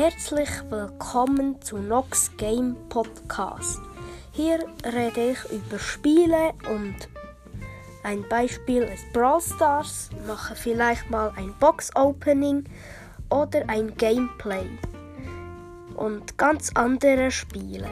Herzlich willkommen zu Nox Game Podcast. Hier rede ich über Spiele und ein Beispiel ist Brawl Stars, mache vielleicht mal ein Box Opening oder ein Gameplay und ganz andere Spiele.